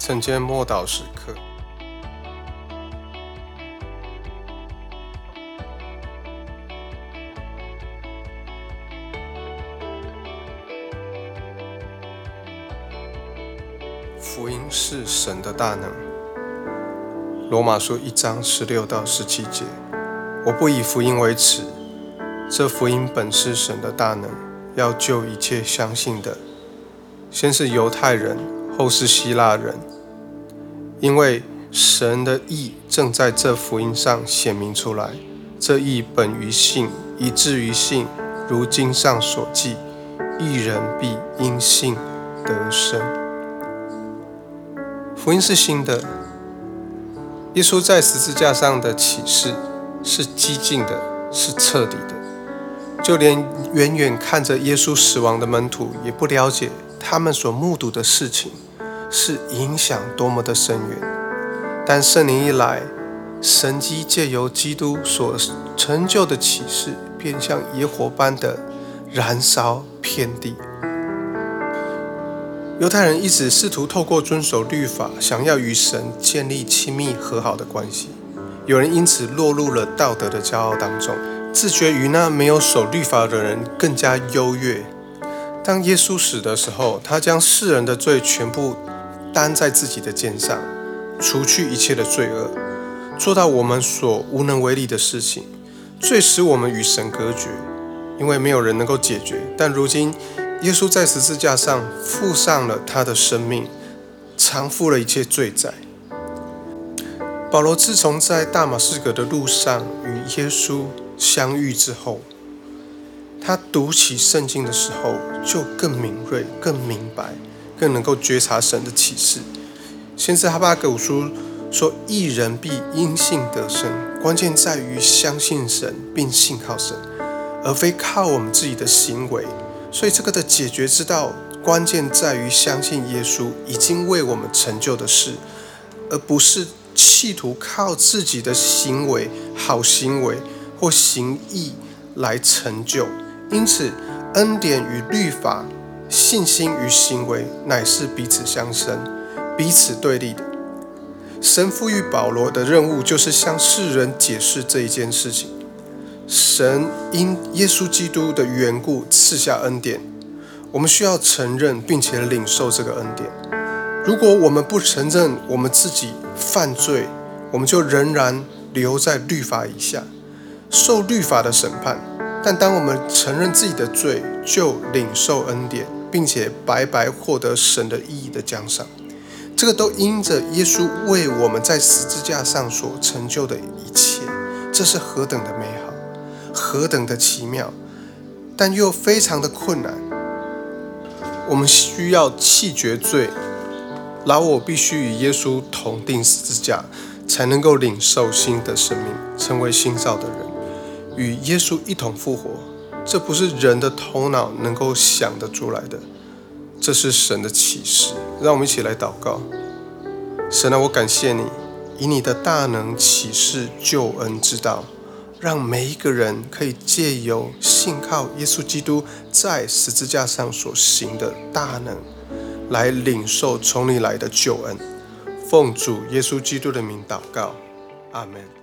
晨间默祷时刻。福音是神的大能。罗马书一章十六到十七节，我不以福音为耻，这福音本是神的大能，要救一切相信的，先是犹太人，后是希腊人，因为神的意正在这福音上显明出来。这意本于信，以至于信，如经上所记：一人必因信得生。福音是新的，耶稣在十字架上的启示是激进的，是彻底的。就连远远看着耶稣死亡的门徒，也不了解他们所目睹的事情是影响多么的深远。但圣灵一来，神机借由基督所成就的启示，便像野火般的燃烧遍地。犹太人一直试图透过遵守律法，想要与神建立亲密和好的关系。有人因此落入了道德的骄傲当中，自觉于那没有守律法的人更加优越。当耶稣死的时候，他将世人的罪全部担在自己的肩上，除去一切的罪恶，做到我们所无能为力的事情。最使我们与神隔绝，因为没有人能够解决。但如今，耶稣在十字架上付上了他的生命，偿付了一切罪债。保罗自从在大马士革的路上与耶稣相遇之后，他读起圣经的时候就更敏锐、更明白、更能够觉察神的启示。先是哈巴狗书说：“一人必因信得生。”关键在于相信神并信靠神，而非靠我们自己的行为。所以，这个的解决之道，关键在于相信耶稣已经为我们成就的事，而不是企图靠自己的行为、好行为或行义来成就。因此，恩典与律法、信心与行为，乃是彼此相生、彼此对立的。神赋予保罗的任务，就是向世人解释这一件事情。神因耶稣基督的缘故赐下恩典，我们需要承认并且领受这个恩典。如果我们不承认我们自己犯罪，我们就仍然留在律法以下，受律法的审判。但当我们承认自己的罪，就领受恩典，并且白白获得神的意义的奖赏。这个都因着耶稣为我们在十字架上所成就的一切，这是何等的美好！何等的奇妙，但又非常的困难。我们需要弃绝罪，老我必须与耶稣同定十字架，才能够领受新的生命，成为新造的人，与耶稣一同复活。这不是人的头脑能够想得出来的，这是神的启示。让我们一起来祷告：神啊，我感谢你，以你的大能启示救恩之道。让每一个人可以借由信靠耶稣基督在十字架上所行的大能，来领受从你来的救恩。奉主耶稣基督的名祷告，阿门。